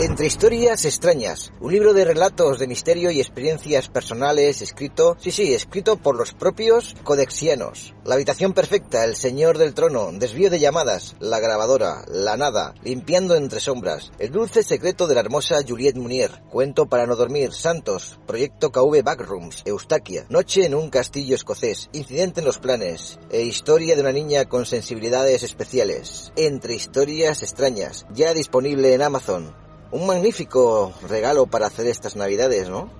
Entre historias extrañas, un libro de relatos de misterio y experiencias personales escrito, sí, sí, escrito por los propios codexianos. La habitación perfecta, el señor del trono, desvío de llamadas, la grabadora, la nada, limpiando entre sombras, el dulce secreto de la hermosa Juliette Munier, cuento para no dormir, Santos, proyecto KV Backrooms, Eustaquia, noche en un castillo escocés, incidente en los planes, e historia de una niña con sensibilidades especiales. Entre historias extrañas, ya disponible en Amazon. Un magnífico regalo para hacer estas navidades, ¿no?